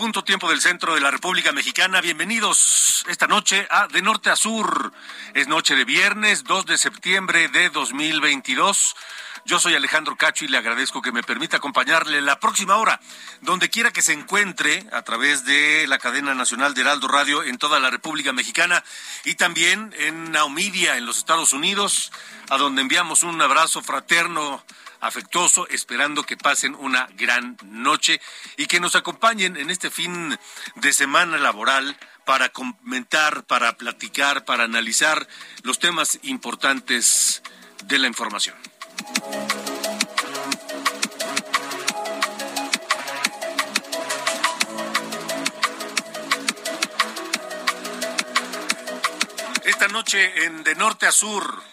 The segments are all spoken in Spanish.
Punto tiempo del centro de la República Mexicana. Bienvenidos esta noche a De Norte a Sur. Es noche de viernes, 2 de septiembre de 2022. Yo soy Alejandro Cacho y le agradezco que me permita acompañarle la próxima hora, donde quiera que se encuentre, a través de la cadena nacional de Heraldo Radio en toda la República Mexicana y también en Naumidia, en los Estados Unidos, a donde enviamos un abrazo fraterno afectuoso, esperando que pasen una gran noche y que nos acompañen en este fin de semana laboral para comentar, para platicar, para analizar los temas importantes de la información. Esta noche en De Norte a Sur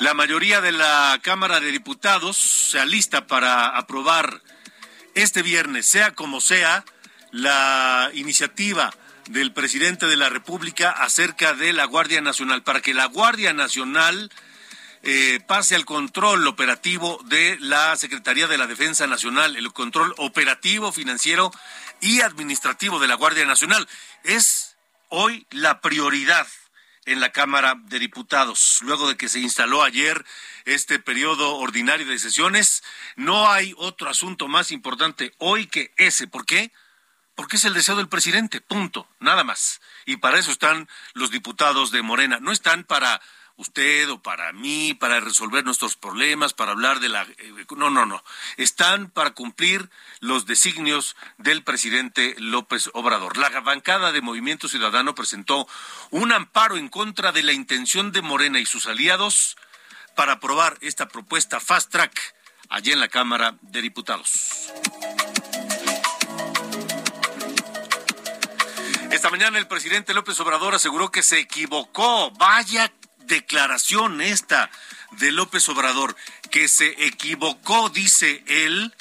la mayoría de la Cámara de Diputados se alista para aprobar este viernes, sea como sea, la iniciativa del presidente de la República acerca de la Guardia Nacional, para que la Guardia Nacional eh, pase al control operativo de la Secretaría de la Defensa Nacional, el control operativo, financiero y administrativo de la Guardia Nacional. Es hoy la prioridad en la Cámara de Diputados. Luego de que se instaló ayer este periodo ordinario de sesiones, no hay otro asunto más importante hoy que ese. ¿Por qué? Porque es el deseo del presidente, punto, nada más. Y para eso están los diputados de Morena. No están para usted o para mí, para resolver nuestros problemas, para hablar de la... Eh, no, no, no. Están para cumplir los designios del presidente López Obrador. La bancada de Movimiento Ciudadano presentó un amparo en contra de la intención de Morena y sus aliados para aprobar esta propuesta fast track allí en la Cámara de Diputados. Esta mañana el presidente López Obrador aseguró que se equivocó. Vaya declaración esta de López Obrador, que se equivocó, dice él,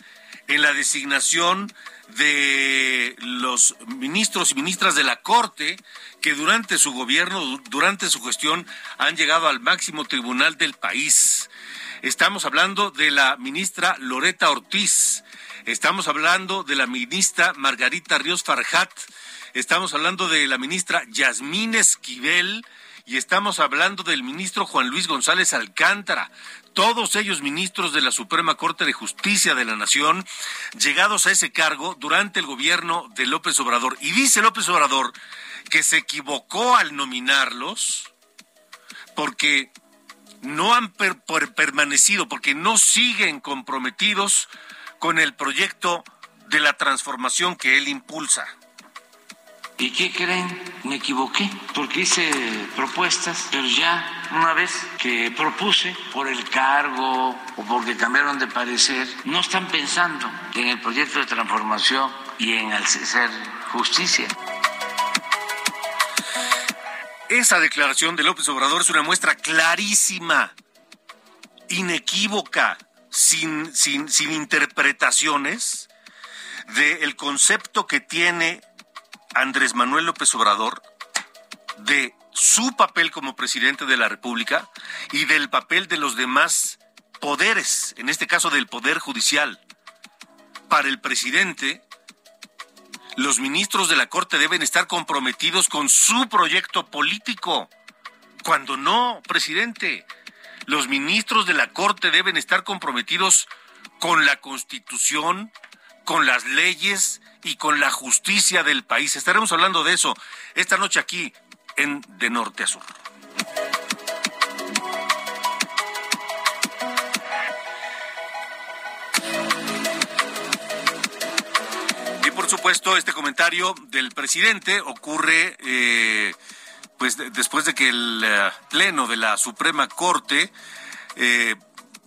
en la designación de los ministros y ministras de la Corte que durante su gobierno, durante su gestión, han llegado al máximo tribunal del país. Estamos hablando de la ministra Loreta Ortiz, estamos hablando de la ministra Margarita Ríos Farjat, estamos hablando de la ministra Yasmín Esquivel, y estamos hablando del ministro Juan Luis González Alcántara, todos ellos ministros de la Suprema Corte de Justicia de la Nación, llegados a ese cargo durante el gobierno de López Obrador. Y dice López Obrador que se equivocó al nominarlos porque no han permanecido, porque no siguen comprometidos con el proyecto de la transformación que él impulsa. ¿Y qué creen? Me equivoqué, porque hice propuestas, pero ya una vez que propuse por el cargo o porque cambiaron de parecer, no están pensando en el proyecto de transformación y en hacer justicia. Esa declaración de López Obrador es una muestra clarísima, inequívoca, sin, sin, sin interpretaciones, del concepto que tiene Andrés Manuel López Obrador de su papel como presidente de la República y del papel de los demás poderes, en este caso del Poder Judicial. Para el presidente, los ministros de la Corte deben estar comprometidos con su proyecto político. Cuando no, presidente, los ministros de la Corte deben estar comprometidos con la Constitución, con las leyes y con la justicia del país. Estaremos hablando de eso esta noche aquí en De Norte a Sur. Y por supuesto, este comentario del presidente ocurre eh, pues después de que el eh, pleno de la Suprema Corte eh,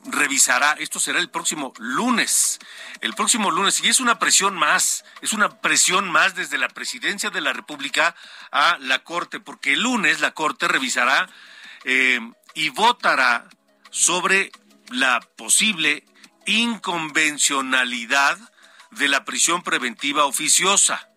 revisará, esto será el próximo lunes, el próximo lunes, y es una presión más, es una presión más desde la presidencia de la República a la Corte, porque el lunes la Corte revisará eh, y votará sobre la posible inconvencionalidad de la prisión preventiva oficiosa.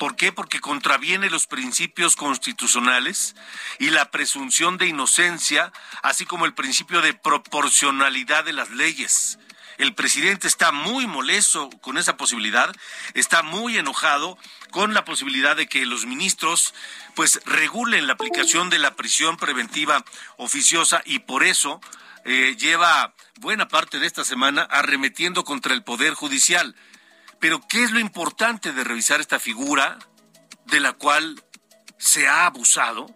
¿Por qué? Porque contraviene los principios constitucionales y la presunción de inocencia, así como el principio de proporcionalidad de las leyes. El presidente está muy molesto con esa posibilidad, está muy enojado con la posibilidad de que los ministros pues regulen la aplicación de la prisión preventiva oficiosa y por eso eh, lleva buena parte de esta semana arremetiendo contra el Poder Judicial. Pero ¿qué es lo importante de revisar esta figura de la cual se ha abusado?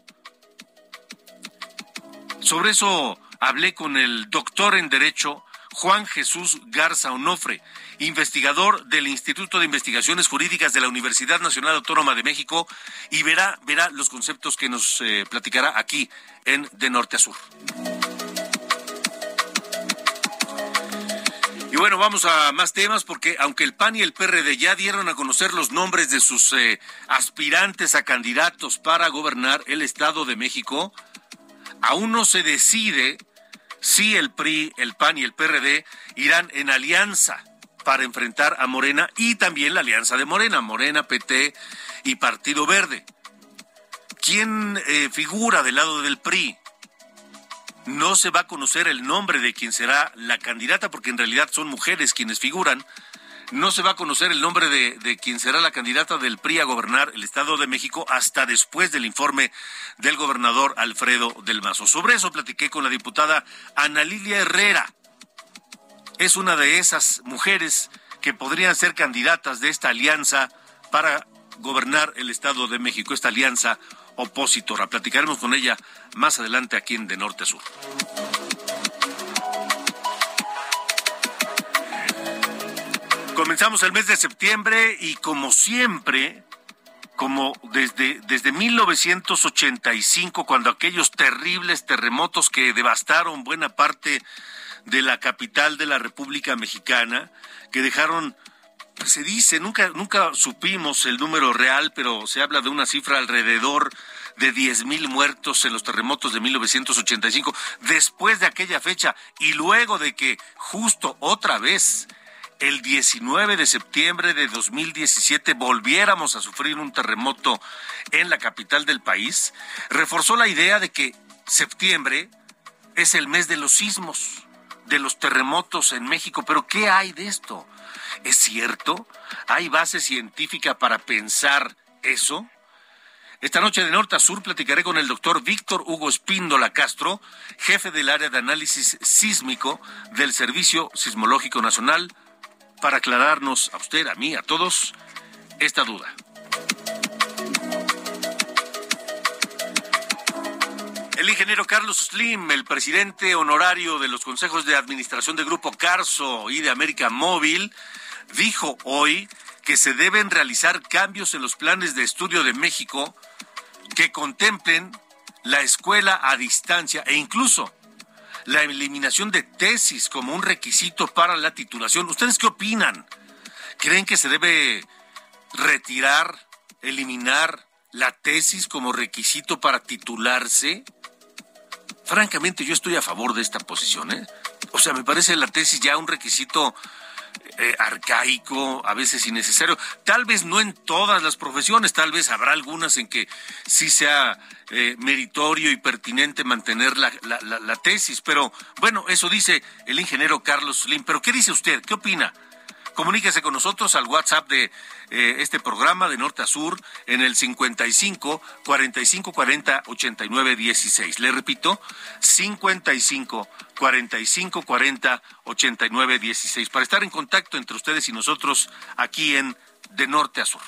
Sobre eso hablé con el doctor en Derecho Juan Jesús Garza Onofre, investigador del Instituto de Investigaciones Jurídicas de la Universidad Nacional Autónoma de México, y verá, verá los conceptos que nos eh, platicará aquí en De Norte a Sur. Y bueno, vamos a más temas porque aunque el PAN y el PRD ya dieron a conocer los nombres de sus eh, aspirantes a candidatos para gobernar el Estado de México, aún no se decide si el PRI, el PAN y el PRD irán en alianza para enfrentar a Morena y también la alianza de Morena, Morena, PT y Partido Verde. ¿Quién eh, figura del lado del PRI? No se va a conocer el nombre de quien será la candidata, porque en realidad son mujeres quienes figuran. No se va a conocer el nombre de, de quien será la candidata del PRI a gobernar el Estado de México hasta después del informe del gobernador Alfredo del Mazo. Sobre eso platiqué con la diputada Ana Lilia Herrera. Es una de esas mujeres que podrían ser candidatas de esta alianza para gobernar el Estado de México, esta alianza opositora. Platicaremos con ella más adelante aquí en De Norte a Sur. Comenzamos el mes de septiembre y como siempre, como desde, desde 1985, cuando aquellos terribles terremotos que devastaron buena parte de la capital de la República Mexicana, que dejaron se dice, nunca, nunca supimos el número real, pero se habla de una cifra alrededor de 10 mil muertos en los terremotos de 1985, después de aquella fecha y luego de que justo otra vez el 19 de septiembre de 2017 volviéramos a sufrir un terremoto en la capital del país, reforzó la idea de que septiembre es el mes de los sismos, de los terremotos en México. Pero ¿qué hay de esto? ¿Es cierto? ¿Hay base científica para pensar eso? Esta noche de norte a sur platicaré con el doctor Víctor Hugo Espíndola Castro, jefe del área de análisis sísmico del Servicio Sismológico Nacional, para aclararnos a usted, a mí, a todos, esta duda. El ingeniero Carlos Slim, el presidente honorario de los consejos de administración de Grupo Carso y de América Móvil, dijo hoy que se deben realizar cambios en los planes de estudio de México que contemplen la escuela a distancia e incluso la eliminación de tesis como un requisito para la titulación. ¿Ustedes qué opinan? ¿Creen que se debe retirar, eliminar la tesis como requisito para titularse? Francamente, yo estoy a favor de esta posición. ¿eh? O sea, me parece la tesis ya un requisito eh, arcaico, a veces innecesario. Tal vez no en todas las profesiones, tal vez habrá algunas en que sí sea eh, meritorio y pertinente mantener la, tesis, pero bueno, eso dice el ingeniero Carlos Slim. Pero ¿qué dice usted? ¿Qué opina? Comuníquese con nosotros al WhatsApp de eh, este programa de norte a sur en el 55 45 40 89 16. Le repito, 55 45 40 89 16 para estar en contacto entre ustedes y nosotros aquí en De Norte a Sur.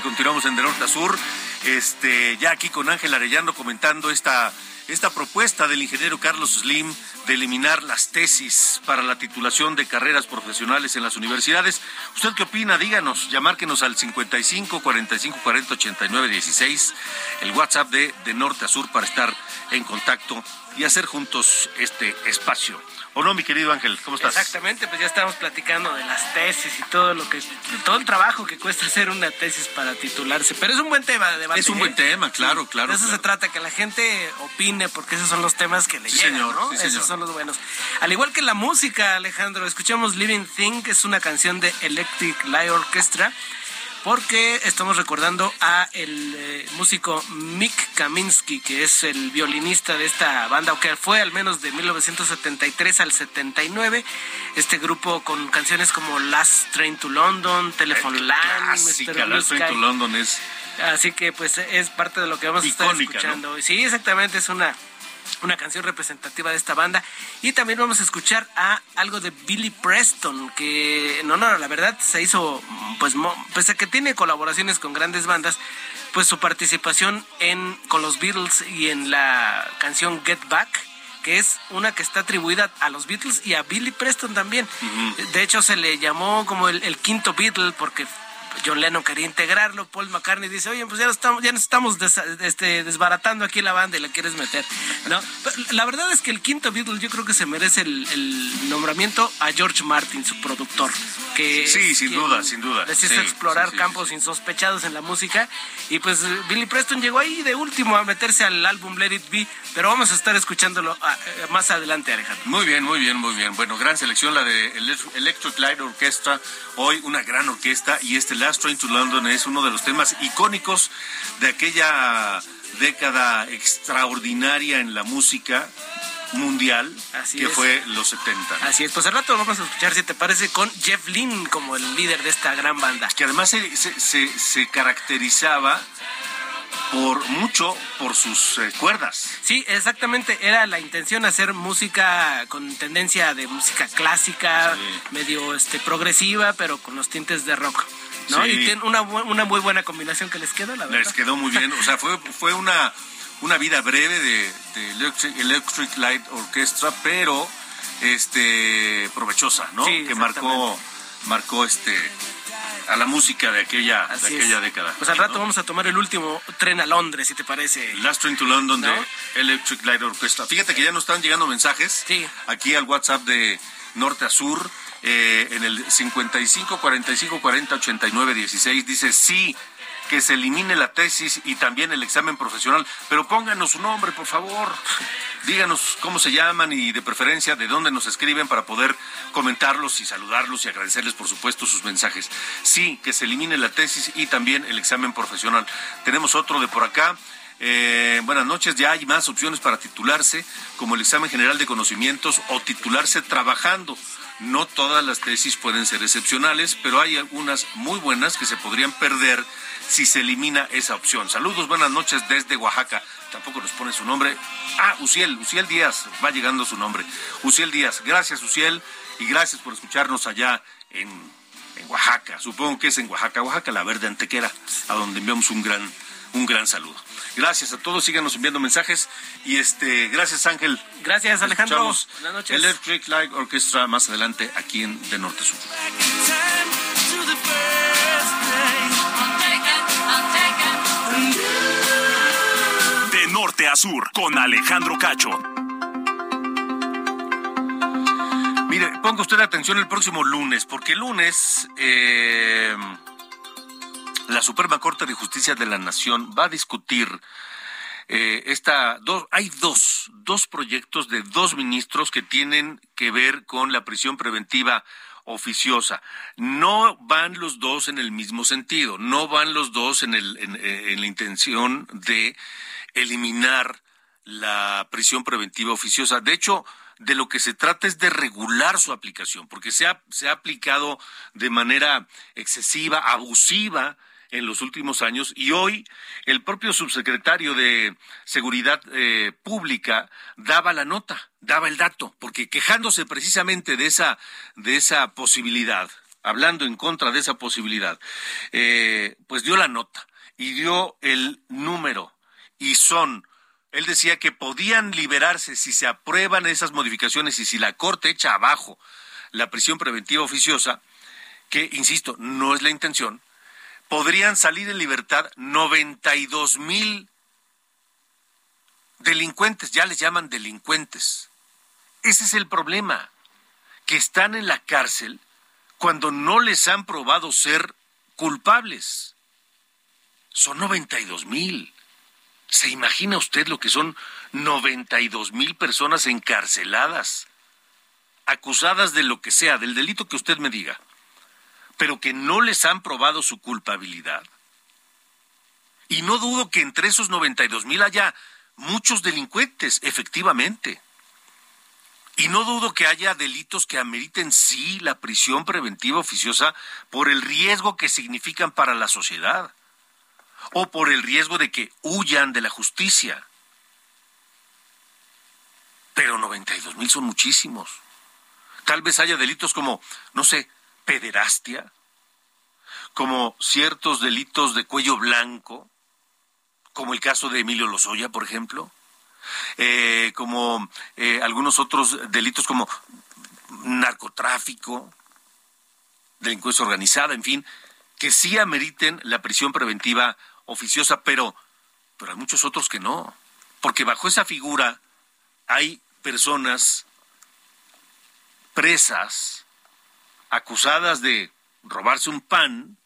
Continuamos en De Norte a Sur. Este, ya aquí con Ángel Arellano comentando esta, esta propuesta del ingeniero Carlos Slim de eliminar las tesis para la titulación de carreras profesionales en las universidades. ¿Usted qué opina? Díganos, llamárquenos al 55 45 40 89 16, el WhatsApp de De Norte a Sur para estar en contacto y hacer juntos este espacio. ¿O no, mi querido Ángel? ¿Cómo estás? Exactamente, pues ya estamos platicando de las tesis y todo lo que, todo el trabajo que cuesta hacer una tesis para titularse. Pero es un buen tema de debate. Es un buen ¿eh? tema, claro, claro. De eso se trata, que la gente opine, porque esos son los temas que le llegan, señor, ¿no? esos son los buenos. Al igual que la música, Alejandro, escuchamos Living Thing, que es una canción de Electric Light Orchestra porque estamos recordando a el eh, músico Mick Kaminsky, que es el violinista de esta banda, o que fue al menos de 1973 al 79. Este grupo con canciones como Last Train to London, Telephone Land, Mr. Last Train to London es... Así que pues es parte de lo que vamos a estar escuchando. Sí, exactamente, es una una canción representativa de esta banda. Y también vamos a escuchar a algo de Billy Preston, que no, no, la verdad se hizo, pues, pese a que tiene colaboraciones con grandes bandas, pues su participación en, con los Beatles y en la canción Get Back, que es una que está atribuida a los Beatles y a Billy Preston también. De hecho, se le llamó como el, el quinto Beatle porque John Lennon quería integrarlo, Paul McCartney dice, oye, pues ya estamos, ya nos estamos este, desbaratando aquí la banda y la quieres meter, ¿no? la verdad es que el quinto Beatle yo creo que se merece el, nombramiento a George Martin, su productor, que sí, sin duda, sin duda. Decide explorar campos insospechados en la música y pues Billy Preston llegó ahí de último a meterse al álbum Let It Be, pero vamos a estar escuchándolo ah, eh, más adelante, Alejandro. Muy bien, muy bien, muy bien. Bueno, gran selección la de Electric Light Orchestra, hoy una gran orquesta y este Last Train to London es uno de los temas icónicos de aquella década extraordinaria en la música mundial que fue los 70. Así es, pues al rato vamos a escuchar, si te parece, con Jeff Lynne como el líder de esta gran banda. Que además se, se, caracterizaba por mucho por sus eh, cuerdas. Sí, exactamente. Era la intención hacer música con tendencia de música clásica, medio este progresiva, pero con los tintes de rock. ¿No? Y tiene una, una muy buena combinación que les quedó, la verdad. Les quedó muy bien. O sea, fue, fue una, una vida breve de, Electric, Light Orchestra, pero este provechosa, ¿no? que marcó, marcó este a la música de aquella, de aquella década. Pues al rato vamos a tomar el último tren a Londres, si te parece. Last Train to London de Electric Light Orchestra. Fíjate que ya nos están llegando mensajes aquí al WhatsApp de Norte a Sur eh, en el 55 45 40 89 16 dice sí que se elimine la tesis y también el examen profesional. Pero pónganos su nombre, por favor. Díganos cómo se llaman y de preferencia de dónde nos escriben para poder comentarlos y saludarlos y agradecerles, por supuesto, sus mensajes. Sí, que se elimine la tesis y también el examen profesional. Tenemos otro de por acá. Eh, buenas noches, ya hay más opciones para titularse, como el examen general de conocimientos o titularse trabajando. No todas las tesis pueden ser excepcionales, pero hay algunas muy buenas que se podrían perder si se elimina esa opción. Saludos, buenas noches desde Oaxaca. Tampoco nos pone su nombre. Ah, Uciel, Uciel Díaz, va llegando su nombre. Uciel Díaz, gracias Uciel y gracias por escucharnos allá en, en Oaxaca. Supongo que es en Oaxaca, Oaxaca, la verde antequera, a donde enviamos un gran, un gran saludo. Gracias a todos, síganos enviando mensajes y este, gracias Ángel. Gracias Alejandro. Buenas noches. Electric Light Orchestra más adelante aquí en De Norte Sur. De Norte a Sur con Alejandro Cacho. Mire, ponga usted atención el próximo lunes, porque el lunes eh, la Suprema Corte de Justicia de la Nación va a discutir eh, esta dos, hay dos, dos proyectos de dos ministros que tienen que ver con la prisión preventiva oficiosa. No van los dos en el mismo sentido, no van los dos en, el, en, eh, en la intención de eliminar la prisión preventiva oficiosa. De hecho, de lo que se trata es de regular su aplicación, porque se ha, se ha aplicado de manera excesiva, abusiva, en los últimos años y hoy el propio subsecretario de Seguridad eh, Pública daba la nota, daba el dato, porque quejándose precisamente de esa, de esa posibilidad, hablando en contra de esa posibilidad, eh, pues dio la nota y dio el número y son él decía que podían liberarse si se aprueban esas modificaciones y si la Corte echa abajo la prisión preventiva oficiosa, que, insisto, no es la intención, podrían salir en libertad 92 mil delincuentes, ya les llaman delincuentes. Ese es el problema, que están en la cárcel cuando no les han probado ser culpables. Son 92 mil. ¿Se imagina usted lo que son 92 mil personas encarceladas, acusadas de lo que sea, del delito que usted me diga? Pero que no les han probado su culpabilidad. Y no dudo que entre esos 92 mil haya muchos delincuentes, efectivamente. Y no dudo que haya delitos que ameriten sí la prisión preventiva oficiosa por el riesgo que significan para la sociedad o por el riesgo de que huyan de la justicia. Pero 92 mil son muchísimos. Tal vez haya delitos como, no sé, pederastia, como ciertos delitos de cuello blanco, como el caso de Emilio Lozoya, por ejemplo, eh, como eh, algunos otros delitos como narcotráfico, delincuencia organizada, en fin, que sí ameriten la prisión preventiva oficiosa, pero, pero hay muchos otros que no, porque bajo esa figura hay personas presas acusadas de robarse un pan,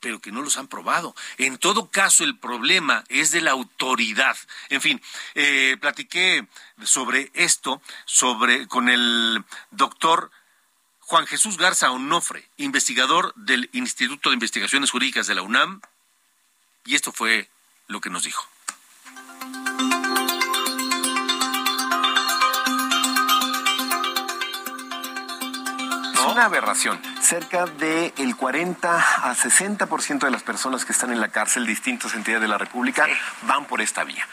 pero que no los han probado. En todo caso, el problema es de la autoridad. En fin, eh, platiqué sobre esto sobre, con el doctor Juan Jesús Garza Onofre, investigador del Instituto de Investigaciones Jurídicas de la UNAM, y esto fue lo que nos dijo. Una aberración. Cerca del 40 a 60% de las personas que están en la cárcel, distintas entidades de la República, van por esta vía.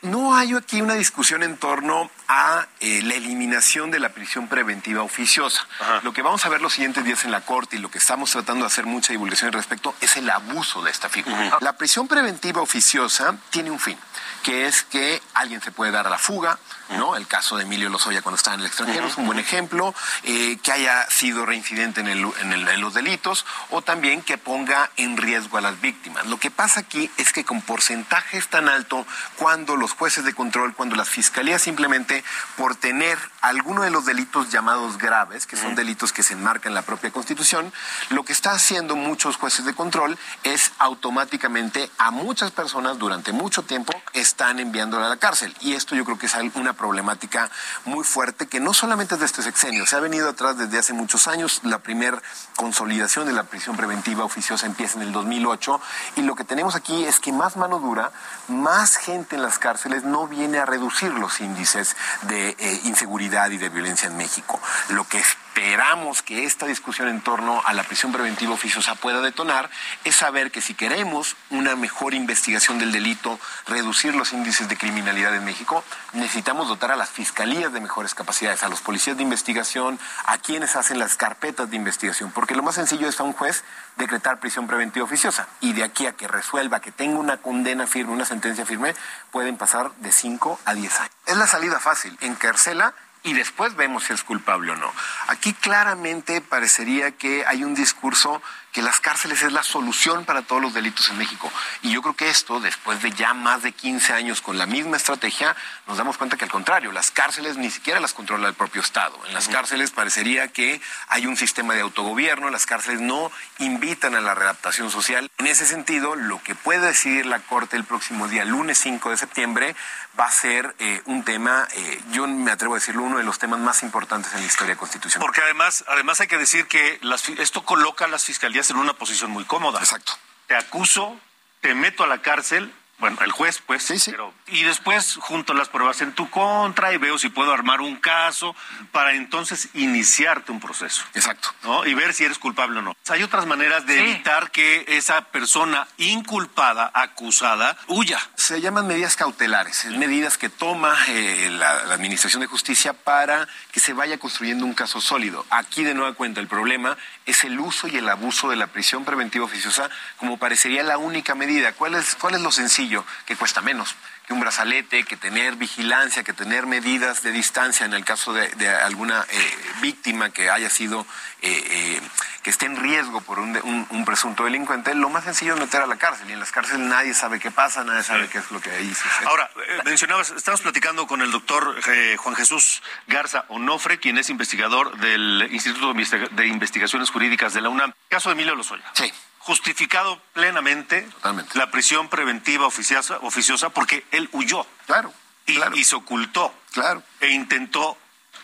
No hay aquí una discusión en torno a eh, la eliminación de la prisión preventiva oficiosa. Lo que vamos a ver los siguientes días en la Corte y lo que estamos tratando de hacer mucha divulgación al respecto es el abuso de esta figura. La prisión preventiva oficiosa tiene un fin que es que alguien se puede dar a la fuga, ¿no? El caso de Emilio Lozoya cuando estaba en el extranjero es un buen ejemplo, eh, que haya sido reincidente en el en, los delitos o también que ponga en riesgo a las víctimas. Lo que pasa aquí es que con porcentajes tan alto, cuando los jueces de control, cuando las fiscalías simplemente por tener alguno de los delitos llamados graves, que son delitos que se enmarcan en la propia Constitución, lo que está haciendo muchos jueces de control es automáticamente a muchas personas durante mucho tiempo están enviándola a la cárcel. Y esto yo creo que es una problemática muy fuerte que no solamente es de este sexenio, se ha venido atrás desde hace muchos años. La primera consolidación de la prisión preventiva oficiosa empieza en el 2008 y lo que tenemos aquí es que más mano dura, más gente en las cárceles no viene a reducir los índices de eh, inseguridad y de violencia en México. Lo que esperamos que esta discusión en torno a la prisión preventiva oficiosa pueda detonar es saber que si queremos una mejor investigación del delito, reducir los índices de criminalidad en México, necesitamos dotar a las fiscalías de mejores capacidades, a los policías de investigación, a quienes hacen las carpetas de investigación, porque lo más sencillo es a un juez decretar prisión preventiva oficiosa y de aquí a que resuelva, que tenga una condena firme, una sentencia firme, pueden pasar de 5 a 10 años. Es la salida fácil, encarcela y después vemos si es culpable o no. Aquí claramente parecería que hay un discurso que las cárceles es la solución para todos los delitos en México. Y yo creo que esto, después de ya más de 15 años con la misma estrategia, nos damos cuenta que al contrario, las cárceles ni siquiera las controla el propio Estado. En las cárceles parecería que hay un sistema de autogobierno, las cárceles no invitan a la readaptación social. En ese sentido, lo que puede decidir la Corte el próximo día, lunes 5 de septiembre, va a ser eh, un tema, eh, yo me atrevo a decirlo, uno de los temas más importantes en la historia constitucional. Porque además, además hay que decir que esto coloca a las fiscalías en una posición muy cómoda. Exacto. Te acuso, te meto a la cárcel bueno, el juez, pues, sí, sí. Pero, y después junto las pruebas en tu contra y veo si puedo armar un caso para entonces iniciarte un proceso. Exacto. ¿no? Y ver si eres culpable o no. Hay otras maneras de evitar que esa persona inculpada, acusada, huya. Se llaman medidas cautelares, medidas que toma eh, la, la Administración de Justicia para que se vaya construyendo un caso sólido. Aquí de nueva cuenta el problema es el uso y el abuso de la prisión preventiva oficiosa como parecería la única medida. ¿Cuál es, cuál es lo sencillo? Que cuesta menos que un brazalete, que tener vigilancia, que tener medidas de distancia en el caso de, alguna eh, víctima que haya sido, eh, eh, que esté en riesgo por un, presunto delincuente, lo más sencillo es meter a la cárcel. Y en las cárceles nadie sabe qué pasa, nadie sabe qué es lo que ahí sucede. Ahora, mencionabas, estamos platicando con el doctor Juan Jesús Garza Onofre, quien es investigador del Instituto de Investigaciones Jurídicas de la UNAM. Caso de Emilio Lozoya. Sí justificado plenamente la prisión preventiva oficiosa, oficiosa porque él huyó. Claro y, se ocultó. Claro. E intentó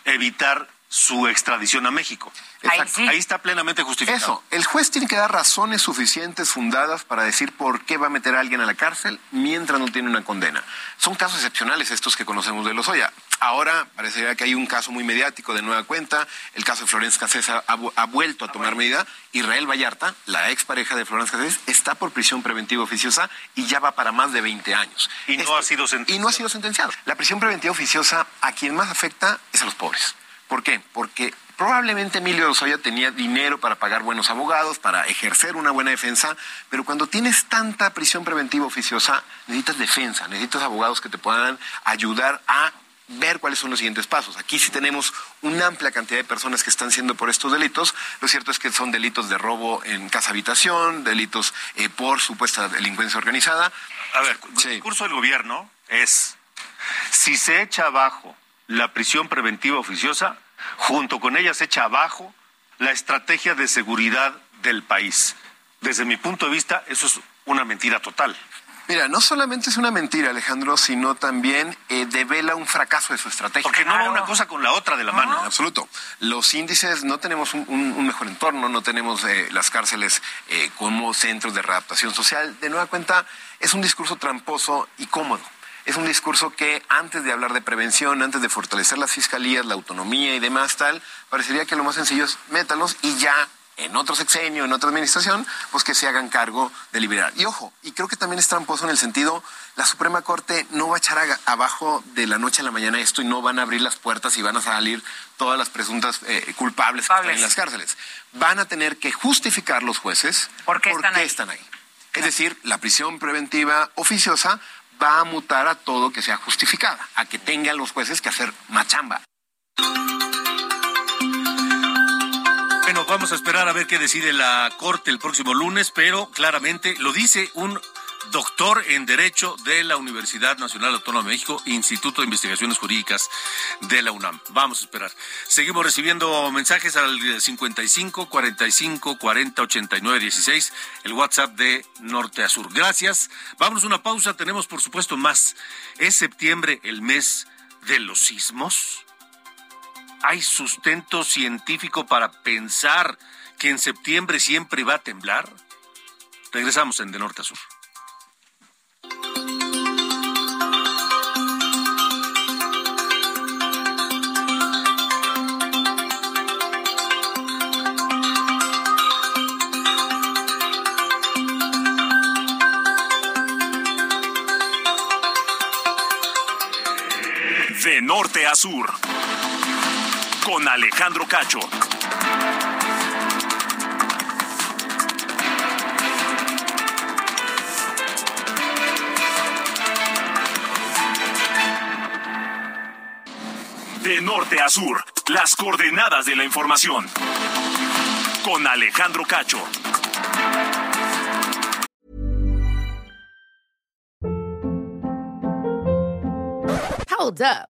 evitar su extradición a México. Ahí, está plenamente justificado. Eso, el juez tiene que dar razones suficientes, fundadas, para decir por qué va a meter a alguien a la cárcel mientras no tiene una condena. Son casos excepcionales estos que conocemos de Lozoya. Ahora parecería que hay un caso muy mediático de nueva cuenta. El caso de Florencia Cassés ha, vuelto a tomar medida. Israel Vallarta, la expareja de Florencia Cassés, está por prisión preventiva oficiosa y ya va para más de 20 años. Y no ha sido sentenciado. Y no ha sido sentenciado. La prisión preventiva oficiosa a quien más afecta es a los pobres. ¿Por qué? Porque probablemente Emilio Lozoya tenía dinero para pagar buenos abogados, para ejercer una buena defensa, pero cuando tienes tanta prisión preventiva oficiosa, necesitas defensa, necesitas abogados que te puedan ayudar a ver cuáles son los siguientes pasos. Aquí sí tenemos una amplia cantidad de personas que están siendo por estos delitos. Lo cierto es que son delitos de robo en casa habitación, delitos eh, por supuesta delincuencia organizada. A ver, el curso del gobierno es, si se echa abajo la prisión preventiva oficiosa, junto con ella se echa abajo la estrategia de seguridad del país. Desde mi punto de vista, eso es una mentira total. Mira, no solamente es una mentira, Alejandro, sino también eh, devela un fracaso de su estrategia. Porque no va una cosa con la otra de la mano. En absoluto. Los índices, no tenemos un, mejor entorno, no tenemos eh, las cárceles eh, como centros de readaptación social. De nueva cuenta, es un discurso tramposo y cómodo es un discurso que antes de hablar de prevención, antes de fortalecer las fiscalías, la autonomía y demás tal, parecería que lo más sencillo es métalos y ya en otro sexenio, en otra administración, pues que se hagan cargo de liberar. Y ojo, y creo que también es tramposo en el sentido, la Suprema Corte no va a echar abajo de la noche a la mañana esto y no van a abrir las puertas y van a salir todas las presuntas eh, culpables que están en las cárceles. Van a tener que justificar los jueces por qué, están, ahí? Es decir, la prisión preventiva oficiosa va a mutar a todo que sea justificada, a que tengan los jueces que hacer machamba. Vamos a esperar a ver qué decide la Corte el próximo lunes, pero claramente lo dice un doctor en Derecho de la Universidad Nacional Autónoma de México, Instituto de Investigaciones Jurídicas de la UNAM. Vamos a esperar. Seguimos recibiendo mensajes al 55 45 40 89 16, el WhatsApp de Norte a Sur. Gracias. Vamos una pausa. Tenemos, por supuesto, más. ¿Es septiembre el mes de los sismos? ¿Hay sustento científico para pensar que en septiembre siempre va a temblar? Regresamos en De Norte a Sur. De norte a sur. Con Alejandro Cacho. De norte a sur, las coordenadas de la información. Con Alejandro Cacho. Hold up.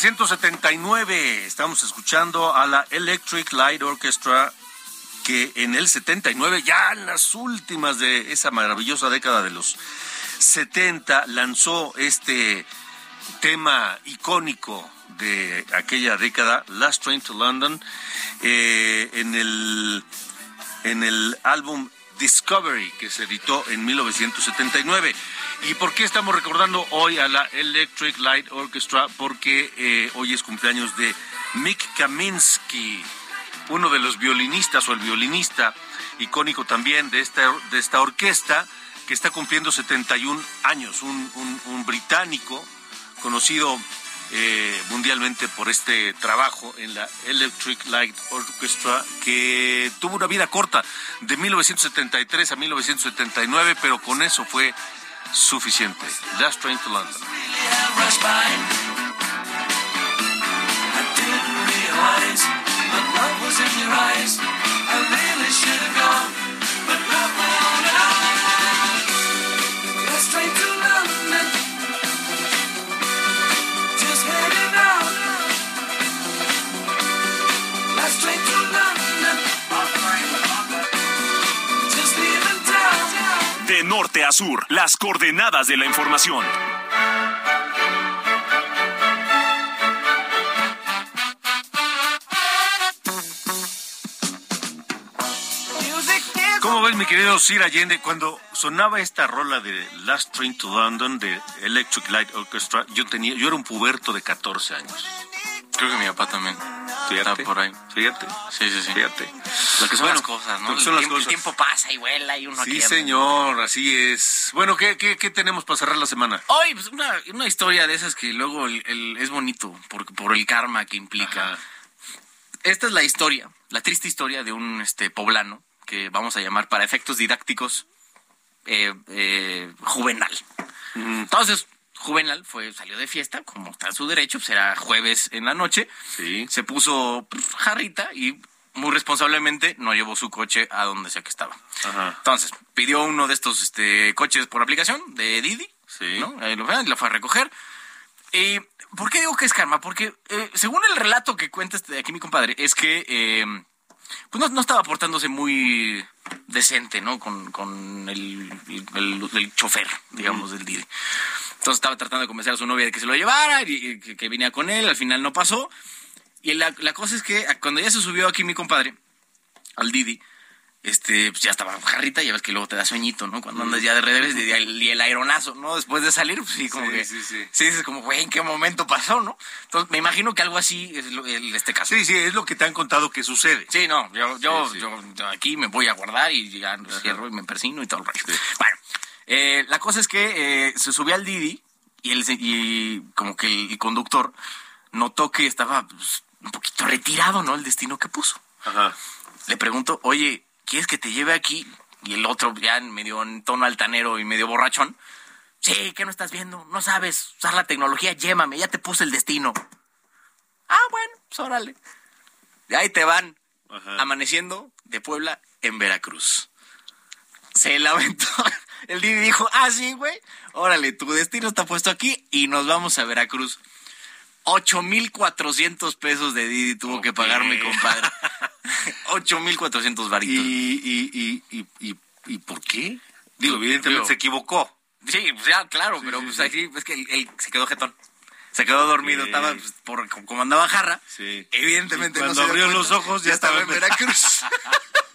1979 estamos escuchando a la Electric Light Orchestra que en el 79, ya en las últimas de esa maravillosa década de los 70, lanzó este tema icónico de aquella década, Last Train to London, eh, en, el, en el álbum Discovery, que se editó en 1979. ¿Y por qué estamos recordando hoy a la Electric Light Orchestra? Porque eh, hoy es cumpleaños de Mick Kaminsky, uno de los violinistas o el violinista icónico también de esta, de esta orquesta, que está cumpliendo 71 años, un, un, británico conocido eh, mundialmente por este trabajo en la Electric Light Orchestra, que tuvo una vida corta de 1973 a 1979, pero con eso fue suficiente. Last Train to London. Norte a sur, las coordenadas de la información. ¿Cómo ves, mi querido Sir Allende? Cuando sonaba esta rola de Last Train to London de Electric Light Orchestra, yo tenía, yo era un puberto de 14 años. Creo que mi papá también. Fíjate. por ahí. Fíjate. Sí, sí, sí. Fíjate. Lo que son las cosas, ¿no? el, tiempo, pasa y vuela y uno Sí, señor, así es. Bueno, ¿qué, ¿qué, qué, tenemos para cerrar la semana? Hoy, pues una, una historia de esas que luego el, es bonito por, por el karma que implica. Esta es la historia, la triste historia de un este poblano que vamos a llamar para efectos didácticos eh, eh, juvenal. Entonces, Juvenal fue, salió de fiesta, como está en su derecho, pues era jueves en la noche. Sí. Se puso pues, jarrita y muy responsablemente no llevó su coche a donde sea que estaba. Entonces, pidió uno de estos este, coches por aplicación de Didi. Sí. ¿no? Ahí lo, lo fue a recoger. Y, ¿Por qué digo que es karma? Porque eh, según el relato que cuenta este, aquí mi compadre, es que pues no, estaba portándose muy decente, ¿no? Con, el, el, chofer, digamos, del Didi. Entonces estaba tratando de convencer a su novia de que se lo llevara y, que, que, con él, al final no pasó. Y la, la, cosa es que cuando ya se subió aquí mi compadre, al Didi, este, pues ya estaba jarrita, ya ves que luego te da sueñito, ¿no? Cuando andas ya de redes y, el aeronazo, ¿no? Después de salir, pues sí, como que. Sí, sí. Sí, dices como, güey, ¿en qué momento pasó, no? Entonces, me imagino que algo así es este caso. Sí, sí, es lo que te han contado que sucede. Sí, no, yo, yo, yo, aquí me voy a guardar y ya cierro y me persino y todo el rollo. Bueno, eh, la cosa es que eh, se subió al Didi y, el, y como que el, conductor notó que estaba pues, un poquito retirado, ¿no? El destino que puso. Ajá. Le pregunto, oye, ¿quieres que te lleve aquí? Y el otro ya medio en tono altanero y medio borrachón. Sí, ¿qué no estás viendo? No sabes usar la tecnología, llévame, ya te puse el destino. Ah, bueno, pues órale. Y ahí te van, amaneciendo de Puebla en Veracruz. Se la aventó. El Didi dijo, ah, sí, güey, órale, tu destino está puesto aquí y nos vamos a Veracruz. 8,400 pesos de Didi tuvo que pagar mi compadre. 8,400 varitos. ¿Y, y, y, y, y por qué? Digo, evidentemente se equivocó. Sí, pues ya, claro, pero pues aquí es que él, se quedó jetón. Se quedó dormido, estaba pues, por como andaba jarra. Sí. Evidentemente cuando abrió los ojos ya, estaba en Veracruz.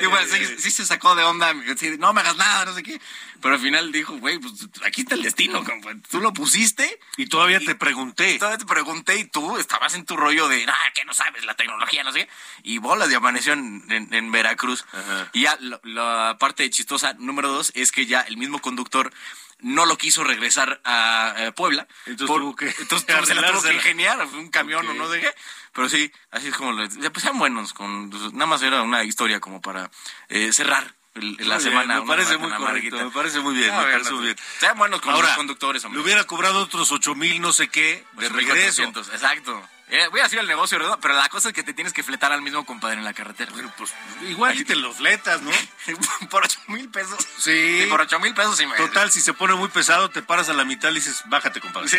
y bueno, sí, se sacó de onda, no me hagas nada, no sé qué. Pero al final dijo, güey, pues aquí está el destino, tú lo pusiste. Y todavía te pregunté. todavía te pregunté y tú estabas en tu rollo de, ah, que no sabes, la tecnología, no sé qué. Y bolas de amaneció en, Veracruz. Y ya la parte chistosa número dos es que ya el mismo conductor no lo quiso regresar a, Puebla. Entonces, tuvo que entonces se la tuvo que ingeniar, un camión o no sé qué. Pero sí, así es como, pues sean buenos, con, pues, nada más era una historia como para eh, cerrar la semana. me parece muy correcto, me parece muy bien, me parece muy bien. Sean buenos con los conductores, hombre. Le hubiera cobrado otros ocho mil no sé qué de regreso. Exacto. Eh, voy a hacer el negocio, ¿verdad? Pero la cosa es que te tienes que fletar al mismo compadre en la carretera. pues igual y te los fletas, ¿no? por ocho mil pesos. Sí. por ocho mil pesos sí me... Total, si se pone muy pesado, te paras a la mitad y dices, bájate, compadre. Sí.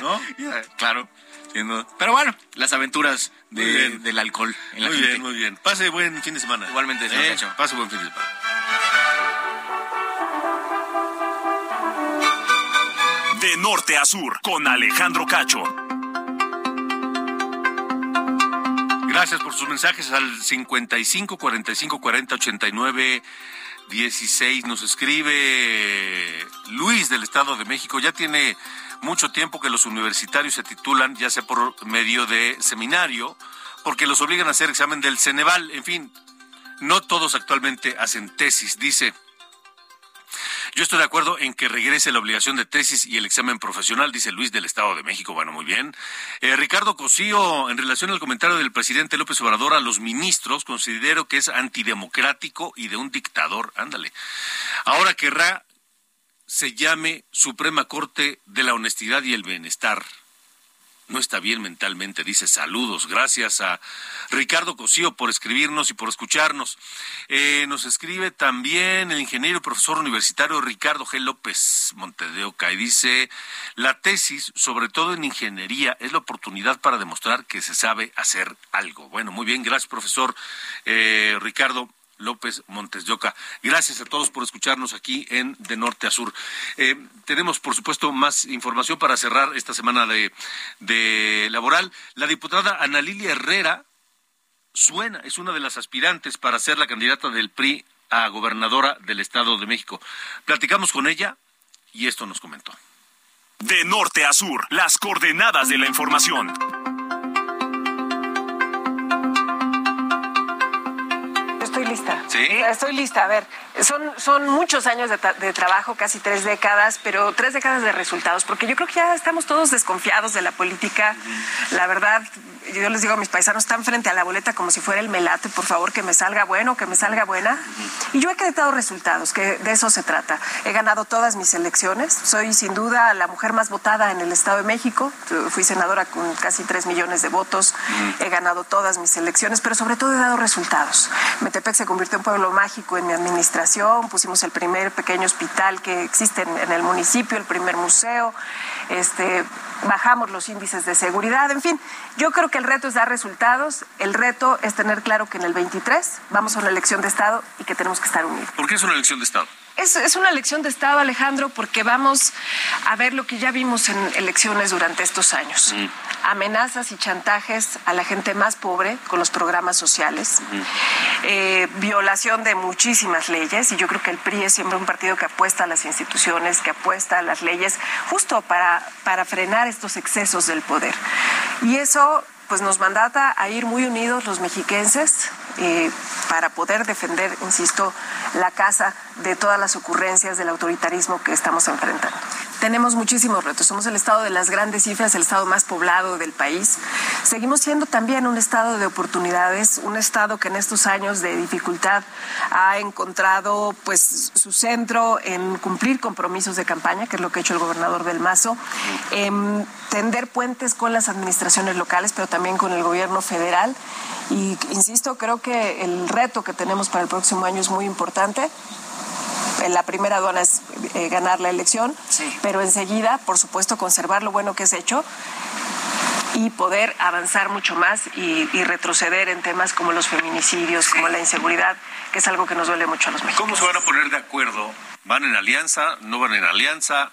¿No? claro. Pero bueno, las aventuras del alcohol en la Muy bien, muy bien. Pase buen fin de semana. Igualmente, señor ¿Eh? Pase buen fin de semana. De norte a sur, con Alejandro Cacho. Gracias por sus mensajes al 55 45 40 89 16. Nos escribe Luis del Estado de México. Ya tiene mucho tiempo que los universitarios se titulan, ya sea por medio de seminario, porque los obligan a hacer examen del Ceneval. En fin, no todos actualmente hacen tesis, dice. Yo estoy de acuerdo en que regrese la obligación de tesis y el examen profesional, dice Luis del Estado de México. Bueno, muy bien. Eh, Ricardo Cosío, en relación al comentario del presidente López Obrador a los ministros, considero que es antidemocrático y de un dictador. Ándale. Ahora querrá se llame Suprema Corte de la Honestidad y el Bienestar. No está bien mentalmente, dice saludos. Gracias a Ricardo Cosío por escribirnos y por escucharnos. Eh, nos escribe también el ingeniero y profesor universitario Ricardo G. López Montedeoca y dice, la tesis, sobre todo en ingeniería, es la oportunidad para demostrar que se sabe hacer algo. Bueno, muy bien, gracias profesor eh, Ricardo. López Montes de Oca. Gracias a todos por escucharnos aquí en De Norte a Sur. Eh, tenemos, por supuesto, más información para cerrar esta semana de, de laboral. La diputada Ana Lilia Herrera suena, es una de las aspirantes para ser la candidata del PRI a gobernadora del Estado de México. Platicamos con ella y esto nos comentó. De norte a sur, las coordenadas de la información. Lista. ¿Sí? Estoy lista. A ver, son, son muchos años de, trabajo, casi tres décadas, pero tres décadas de resultados, porque yo creo que ya estamos todos desconfiados de la política. La verdad, yo les digo a mis paisanos, están frente a la boleta como si fuera el melate, por favor, que me salga bueno, que me salga buena. Y yo he acreditado resultados, que de eso se trata. He ganado todas mis elecciones, soy sin duda la mujer más votada en el Estado de México, fui senadora con casi tres millones de votos, he ganado todas mis elecciones, pero sobre todo he dado resultados. Metepec se convirtió en pueblo mágico en mi administración, pusimos el primer pequeño hospital que existe en, el municipio, el primer museo, este, bajamos los índices de seguridad, en fin, yo creo que el reto es dar resultados, el reto es tener claro que en el 23 vamos a una elección de Estado y que tenemos que estar unidos. ¿Por qué es una elección de Estado? Es, una elección de Estado, Alejandro, porque vamos a ver lo que ya vimos en elecciones durante estos años. Amenazas y chantajes a la gente más pobre con los programas sociales, eh, violación de muchísimas leyes, y yo creo que el PRI es siempre un partido que apuesta a las instituciones, que apuesta a las leyes, justo para, para frenar estos excesos del poder. Y eso pues nos mandata a ir muy unidos los mexiquenses eh, para poder defender, insisto, la casa de todas las ocurrencias del autoritarismo que estamos enfrentando. Tenemos muchísimos retos. Somos el estado de las grandes cifras, el estado más poblado del país. Seguimos siendo también un estado de oportunidades, un estado que en estos años de dificultad ha encontrado pues su centro en cumplir compromisos de campaña, que es lo que ha hecho el gobernador del Mazo, en tender puentes con las administraciones locales, pero también con el gobierno federal. Y insisto, creo que el reto que tenemos para el próximo año es muy importante la primera aduana es eh, ganar la elección, pero enseguida, por supuesto, conservar lo bueno que es hecho y poder avanzar mucho más y, retroceder en temas como los feminicidios, como la inseguridad, que es algo que nos duele mucho a los mexicanos. ¿Cómo se van a poner de acuerdo? ¿Van en alianza? ¿No van en alianza?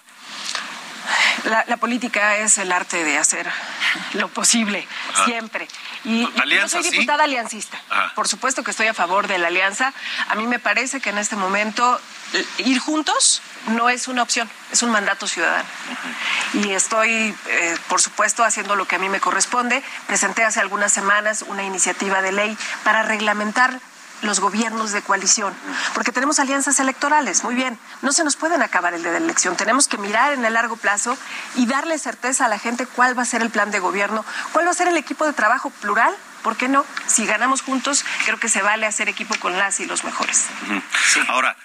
La, política es el arte de hacer lo posible, siempre. Y, yo soy diputada aliancista. Por supuesto que estoy a favor de la alianza. A mí me parece que en este momento ir juntos no es una opción, es un mandato ciudadano. Y estoy, eh, por supuesto, haciendo lo que a mí me corresponde. Presenté hace algunas semanas una iniciativa de ley para reglamentar los gobiernos de coalición, porque tenemos alianzas electorales, muy bien, no se nos pueden acabar el de la elección, tenemos que mirar en el largo plazo y darle certeza a la gente cuál va a ser el plan de gobierno, cuál va a ser el equipo de trabajo plural ¿por qué no? Si ganamos juntos, creo que se vale hacer equipo con las y los mejores. Ahora,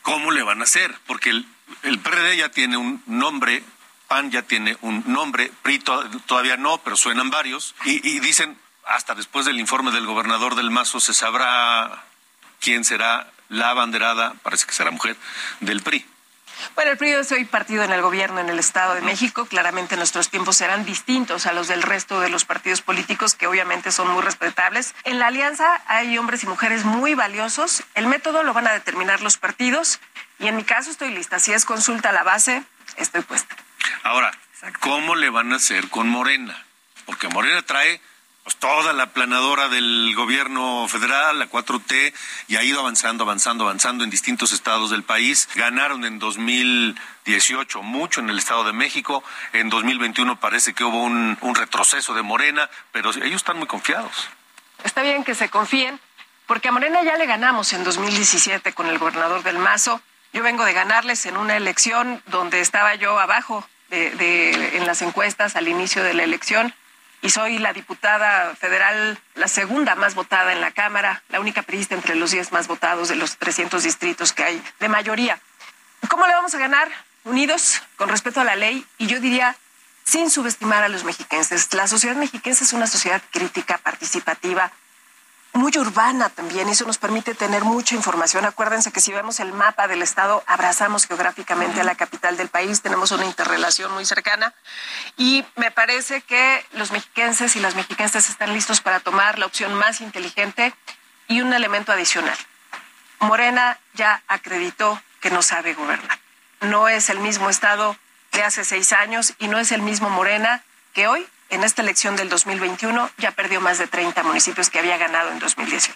¿cómo le van a hacer? Porque el, el PRD ya tiene un nombre, PAN ya tiene un nombre, PRI todavía no, pero suenan varios, y, dicen, hasta después del informe del gobernador del Mazo se sabrá quién será la abanderada, parece que será mujer, del PRI. Bueno, el PRI es hoy partido en el gobierno en el Estado de México. Claramente nuestros tiempos serán distintos a los del resto de los partidos políticos, que obviamente son muy respetables. En la alianza hay hombres y mujeres muy valiosos. El método lo van a determinar los partidos. Y en mi caso estoy lista. Si es consulta a la base, estoy puesta. Ahora, ¿cómo le van a hacer con Morena? Porque Morena trae pues toda la planadora del gobierno federal, la 4T, y ha ido avanzando, avanzando, avanzando en distintos estados del país. Ganaron en 2018 mucho en el Estado de México. En 2021 parece que hubo un, retroceso de Morena, pero ellos están muy confiados. Está bien que se confíen, porque a Morena ya le ganamos en 2017 con el gobernador del Mazo. Yo vengo de ganarles en una elección donde estaba yo abajo de, en las encuestas al inicio de la elección y soy la diputada federal, la segunda más votada en la Cámara, la única priista entre los 10 más votados de los 300 distritos que hay de mayoría. ¿Cómo le vamos a ganar? Unidos, con respeto a la ley, y yo diría, sin subestimar a los mexiquenses. La sociedad mexiquense es una sociedad crítica, participativa, muy urbana también, eso nos permite tener mucha información. Acuérdense que si vemos el mapa del estado, abrazamos geográficamente a la capital del país, tenemos una interrelación muy cercana y me parece que los mexiquenses y las mexiquenses están listos para tomar la opción más inteligente y un elemento adicional. Morena ya acreditó que no sabe gobernar. No es el mismo estado de hace seis años y no es el mismo Morena que hoy en esta elección del 2021 ya perdió más de 30 municipios que había ganado en 2018.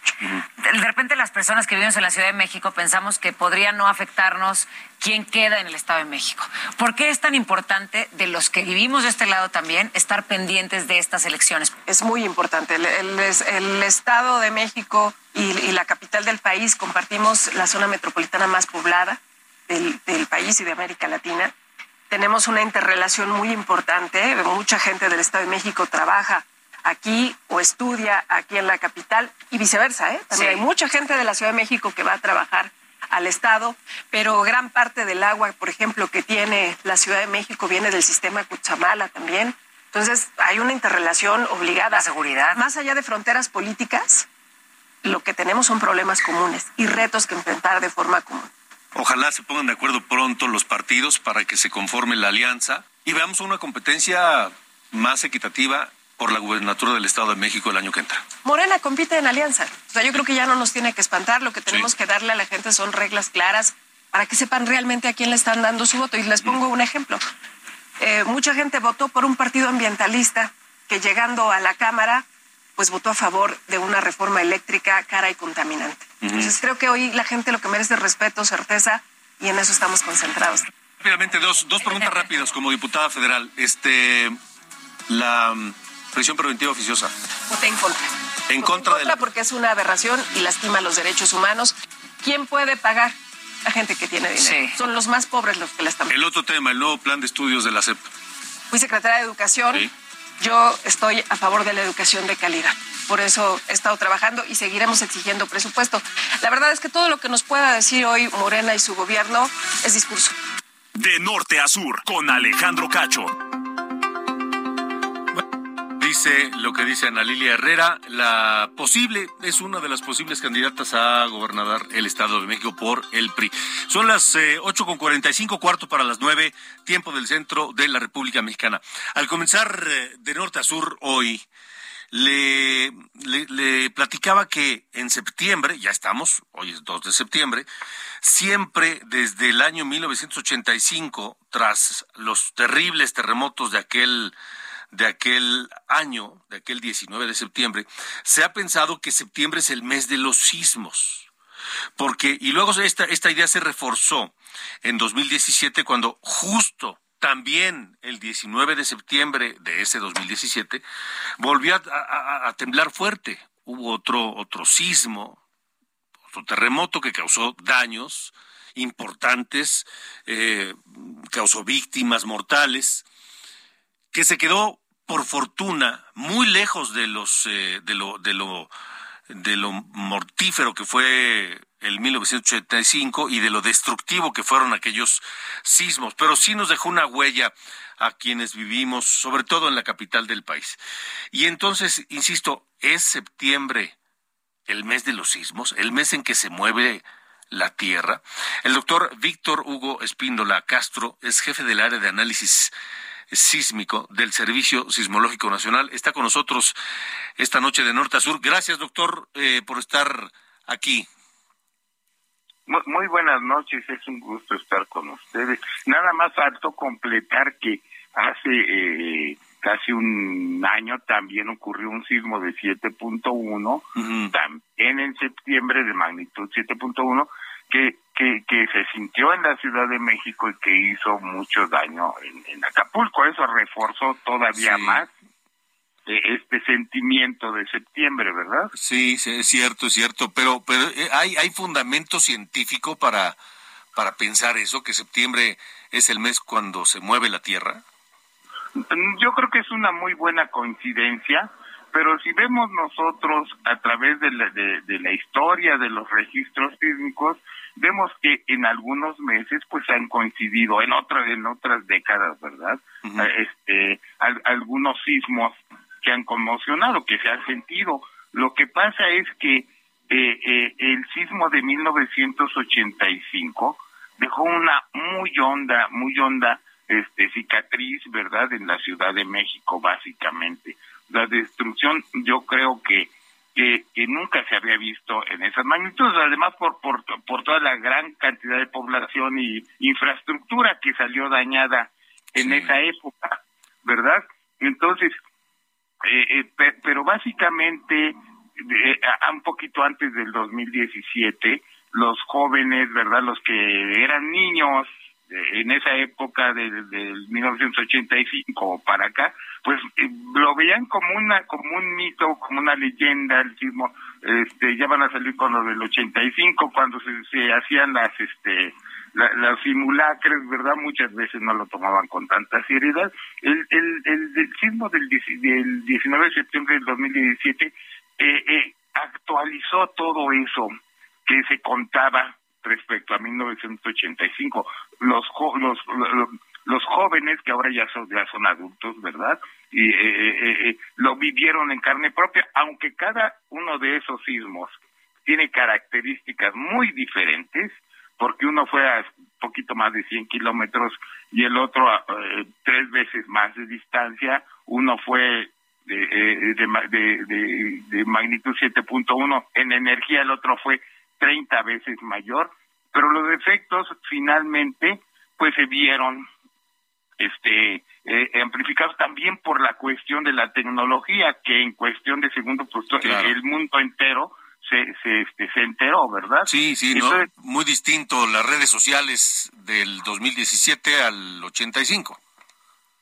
De repente las personas que vivimos en la Ciudad de México pensamos que podría no afectarnos quién queda en el Estado de México. ¿Por qué es tan importante de los que vivimos de este lado también estar pendientes de estas elecciones? Es muy importante. El, el, el Estado de México y, la capital del país compartimos la zona metropolitana más poblada del, del país y de América Latina. Tenemos una interrelación muy importante. Mucha gente del Estado de México trabaja aquí o estudia aquí en la capital y viceversa. ¿eh? También hay mucha gente de la Ciudad de México que va a trabajar al Estado, pero gran parte del agua, por ejemplo, que tiene la Ciudad de México viene del sistema Cuchamala también. Entonces, hay una interrelación obligada. La seguridad. Más allá de fronteras políticas, lo que tenemos son problemas comunes y retos que enfrentar de forma común. Ojalá se pongan de acuerdo pronto los partidos para que se conforme la alianza y veamos una competencia más equitativa por la gubernatura del Estado de México el año que entra. Morena compite en alianza. O sea, yo creo que ya no nos tiene que espantar. Lo que tenemos que darle a la gente son reglas claras para que sepan realmente a quién le están dando su voto. Y les pongo un ejemplo. Eh, mucha gente votó por un partido ambientalista que llegando a la Cámara, pues votó a favor de una reforma eléctrica cara y contaminante. Entonces creo que hoy la gente lo que merece es respeto, certeza, y en eso estamos concentrados. Rápidamente, dos, dos preguntas rápidas como diputada federal. Este, la prisión preventiva oficiosa. Voté en contra. En contra, en contra porque es una aberración y lastima los derechos humanos. ¿Quién puede pagar? La gente que tiene dinero. Son los más pobres los que la están El otro tema, el nuevo plan de estudios de la CEP. Fui secretaria de Educación. Yo estoy a favor de la educación de calidad. Por eso he estado trabajando y seguiremos exigiendo presupuesto. La verdad es que todo lo que nos pueda decir hoy Morena y su gobierno es discurso. De norte a sur, con Alejandro Cacho dice lo que dice Ana Lilia Herrera, la posible, es una de las posibles candidatas a gobernar el Estado de México por el PRI. Son las eh, ocho con cuarenta y cinco, cuarto para las nueve, tiempo del centro de la República Mexicana. Al comenzar eh, de norte a sur hoy, le, le, platicaba que en septiembre, ya estamos, hoy es 2 de septiembre, siempre desde el año 1985, tras los terribles terremotos de aquel de aquel año, de aquel 19 de septiembre, se ha pensado que septiembre es el mes de los sismos. Porque, y luego esta, esta idea se reforzó en 2017 cuando justo también el 19 de septiembre de ese 2017 volvió a, temblar fuerte. Hubo otro, otro sismo, otro terremoto que causó daños importantes, eh, causó víctimas mortales que se quedó por fortuna muy lejos de los eh, de lo de lo de lo mortífero que fue el 1985 y de lo destructivo que fueron aquellos sismos, pero sí nos dejó una huella a quienes vivimos, sobre todo en la capital del país. Y entonces, insisto, es septiembre el mes de los sismos, el mes en que se mueve la Tierra. El doctor Víctor Hugo Espíndola Castro es jefe del área de análisis sísmico del Servicio Sismológico Nacional. Está con nosotros esta noche de norte a sur. Gracias, doctor, eh, por estar aquí. Muy, buenas noches, es un gusto estar con ustedes. Nada más faltó completar que hace eh, casi un año también ocurrió un sismo de 7.1, también en septiembre de magnitud 7.1, que, que, que se sintió en la Ciudad de México y que hizo mucho daño en, Acapulco. Eso reforzó todavía más eh, este sentimiento de septiembre, ¿verdad? Sí, es cierto, es cierto, pero pero eh, hay hay fundamento científico para para pensar eso que septiembre es el mes cuando se mueve la Tierra. Yo creo que es una muy buena coincidencia, pero si vemos nosotros a través de la, de la historia de los registros sísmicos, vemos que en algunos meses pues han coincidido en otras en otras décadas verdad este algunos sismos que han conmocionado que se han sentido. Lo que pasa es que eh, eh, el sismo de 1985 dejó una muy honda muy honda este cicatriz verdad en la Ciudad de México básicamente. La destrucción yo creo que que, nunca se había visto en esas magnitudes, además por, por, por toda la gran cantidad de población y infraestructura que salió dañada en esa época, ¿verdad? Entonces, eh, eh pero básicamente, eh, un poquito antes del 2017, los jóvenes, ¿verdad? Los que eran niños en esa época del, del 1985 para acá, pues eh, lo veían como una como un mito, como una leyenda el sismo. Este, ya van a salir con lo del 85 cuando se, se hacían las este las simulacres, ¿verdad? Muchas veces no lo tomaban con tanta seriedad. El, el, el, sismo del, del 19 de septiembre del 2017 eh, eh, actualizó todo eso que se contaba respecto a 1985. Los, los, los, jóvenes, que ahora ya son, ya son adultos, ¿verdad? Y eh, eh, eh, lo vivieron en carne propia, aunque cada uno de esos sismos tiene características muy diferentes, porque uno fue a poquito más de 100 kilómetros y el otro a, tres veces más de distancia, uno fue de, de, de, de magnitud 7.1 en energía, el otro fue 30 veces mayor, pero los efectos finalmente pues se vieron este eh, amplificados también por la cuestión de la tecnología que en cuestión de segundo pues el mundo entero se, se, este, se enteró, ¿verdad? Sí, sí, muy distinto las redes sociales del 2017 al 85.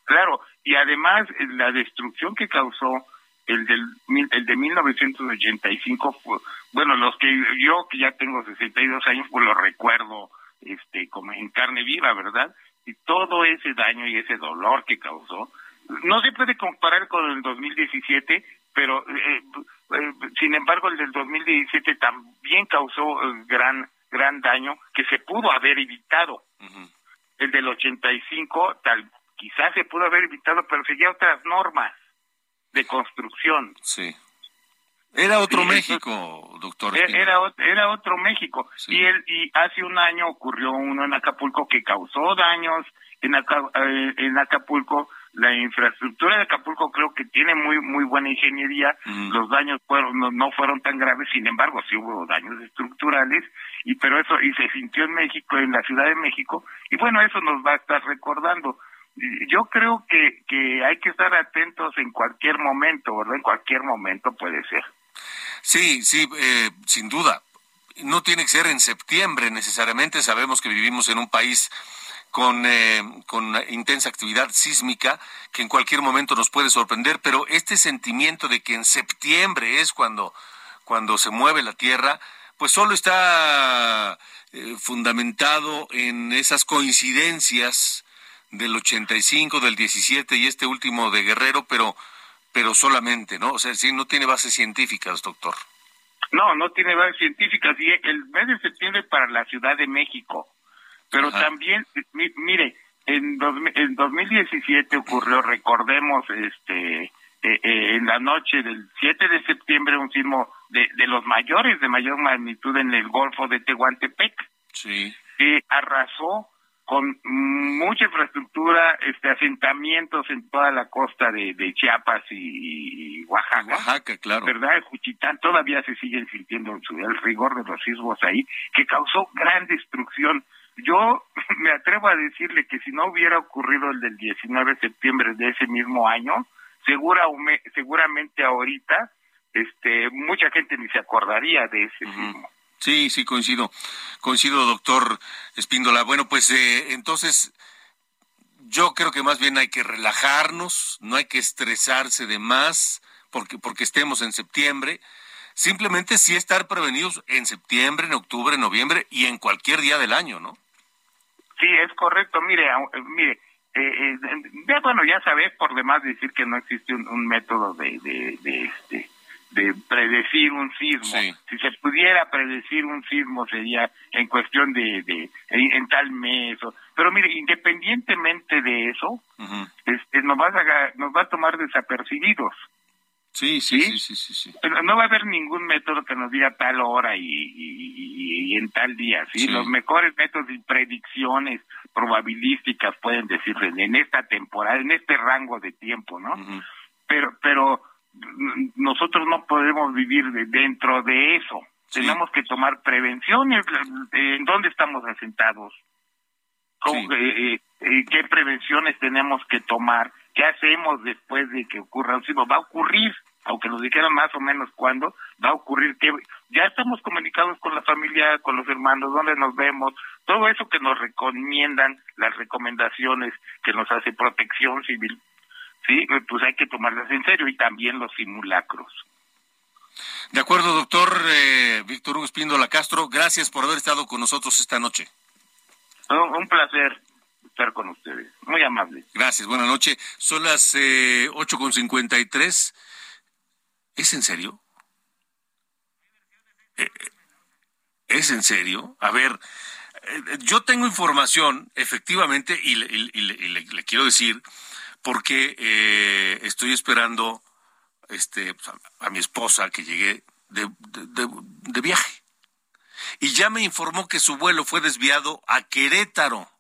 Claro, y además la destrucción que causó el del el de 1985 bueno los que yo que ya tengo 62 años pues lo recuerdo este como en carne viva verdad y todo ese daño y ese dolor que causó no se puede comparar con el 2017 pero eh, eh, sin embargo el del 2017 también causó eh, gran gran daño que se pudo haber evitado. El del 85 tal quizás se pudo haber evitado pero seguía otras normas de construcción. Sí. Era otro México, doctor. E-, era, era otro México. Y, el, y hace un año ocurrió uno en Acapulco que causó daños en, eh, en Acapulco. La infraestructura de Acapulco creo que tiene muy muy buena ingeniería. Los daños fueron no, no, fueron tan graves, sin embargo sí hubo daños estructurales y pero eso y se sintió en México, en la Ciudad de México y bueno eso nos va a estar recordando yo creo que, que hay que estar atentos en cualquier momento, ¿verdad? En cualquier momento puede ser. Sí, sí, eh, sin duda. No tiene que ser en septiembre necesariamente. Sabemos que vivimos en un país con, eh, con intensa actividad sísmica que en cualquier momento nos puede sorprender, pero este sentimiento de que en septiembre es cuando, cuando se mueve la Tierra, pues solo está eh, fundamentado en esas coincidencias del 85, del 17 y este último de Guerrero, pero, pero solamente, ¿no? O sea, sí, no tiene bases científicas, doctor. No, no tiene bases científicas. Y el mes de septiembre para la Ciudad de México. Pero también, mire, en, en 2017 ocurrió, recordemos, este, eh, eh, en la noche del 7 de septiembre, un sismo de, de los mayores, de mayor magnitud en el Golfo de Tehuantepec. Sí. Que arrasó con mucha infraestructura, este asentamientos en toda la costa de, Chiapas y, Oaxaca. Oaxaca, claro. ¿Verdad? Juchitán todavía se siguen sintiendo el rigor de los sismos ahí, que causó gran destrucción. Yo me atrevo a decirle que si no hubiera ocurrido el del 19 de septiembre de ese mismo año, segura, seguramente ahorita este mucha gente ni se acordaría de ese sismo. Sí, sí, coincido. Coincido, doctor Espíndola. Bueno, pues eh, entonces yo creo que más bien hay que relajarnos, no hay que estresarse de más porque, porque estemos en septiembre. Simplemente sí estar prevenidos en septiembre, en octubre, en noviembre y en cualquier día del año, ¿no? Sí, es correcto. Mire, eh, mire, eh, ya, bueno, ya sabes por demás decir que no existe un, método de, de, este, de predecir un sismo. Si se pudiera predecir un sismo sería en cuestión de, de en, tal mes. pero mire, independientemente de eso, este, nos, va a, nos va a tomar desapercibidos. Sí, sí, sí, sí, sí, No va a haber ningún método que nos diga tal hora y, en tal día, ¿sí? Los mejores métodos y predicciones probabilísticas pueden decirle en esta temporada, en este rango de tiempo, ¿no? Pero, pero nosotros no podemos vivir dentro de eso. Tenemos que tomar prevenciones. ¿En dónde estamos asentados? Eh, eh, eh, ¿Qué prevenciones tenemos que tomar? ¿Qué hacemos después de que ocurra un sismo? Va a ocurrir. aunque nos dijeran más o menos cuándo, va a ocurrir que ya estamos comunicados con la familia, con los hermanos, dónde nos vemos, todo eso que nos recomiendan, las recomendaciones que nos hace protección civil, sí, pues hay que tomarlas en serio y también los simulacros. De acuerdo, doctor eh, Víctor Hugo Espíndola Castro, gracias por haber estado con nosotros esta noche. un placer estar con ustedes. Muy amable. Gracias, buenas noches. Son las eh, ocho con cincuenta y tres. ¿Es en serio? Eh, ¿Es en serio? A ver, eh, yo tengo información, efectivamente, y, le, quiero decir, porque eh, estoy esperando este, pues, a, mi esposa que llegue de, viaje. Y ya me informó que su vuelo fue desviado a Querétaro,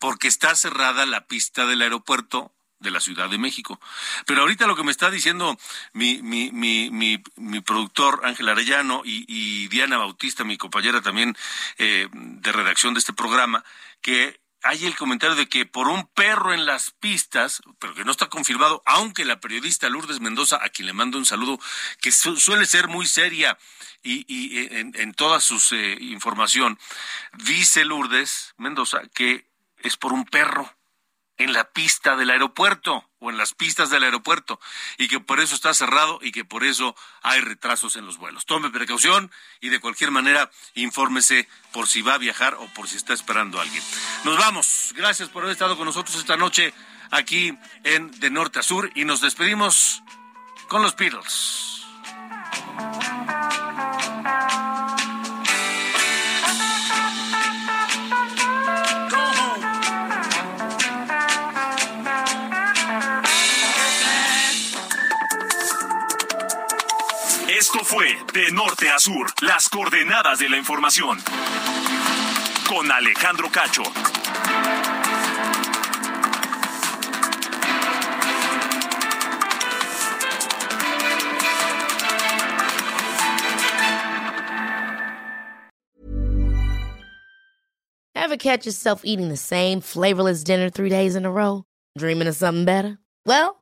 porque está cerrada la pista del aeropuerto de la Ciudad de México. Pero ahorita lo que me está diciendo mi, productor Ángel Arellano y, Diana Bautista, mi compañera también eh, de redacción de este programa, que hay el comentario de que por un perro en las pistas, pero que no está confirmado, aunque la periodista Lourdes Mendoza, a quien le mando un saludo, que suele ser muy seria y, y en, toda su eh, información, dice Lourdes Mendoza que es por un perro en la pista del aeropuerto o en las pistas del aeropuerto y que por eso está cerrado y que por eso hay retrasos en los vuelos. Tome precaución y de cualquier manera infórmese por si va a viajar o por si está esperando a alguien. Nos vamos. Gracias por haber estado con nosotros esta noche aquí en De Norte a Sur y nos despedimos con los Beatles. Esto fue De Norte a Sur, las coordenadas de la información. Con Alejandro Cacho. Ever catch yourself eating the same flavorless dinner three days in a row? Dreaming of something better? Well,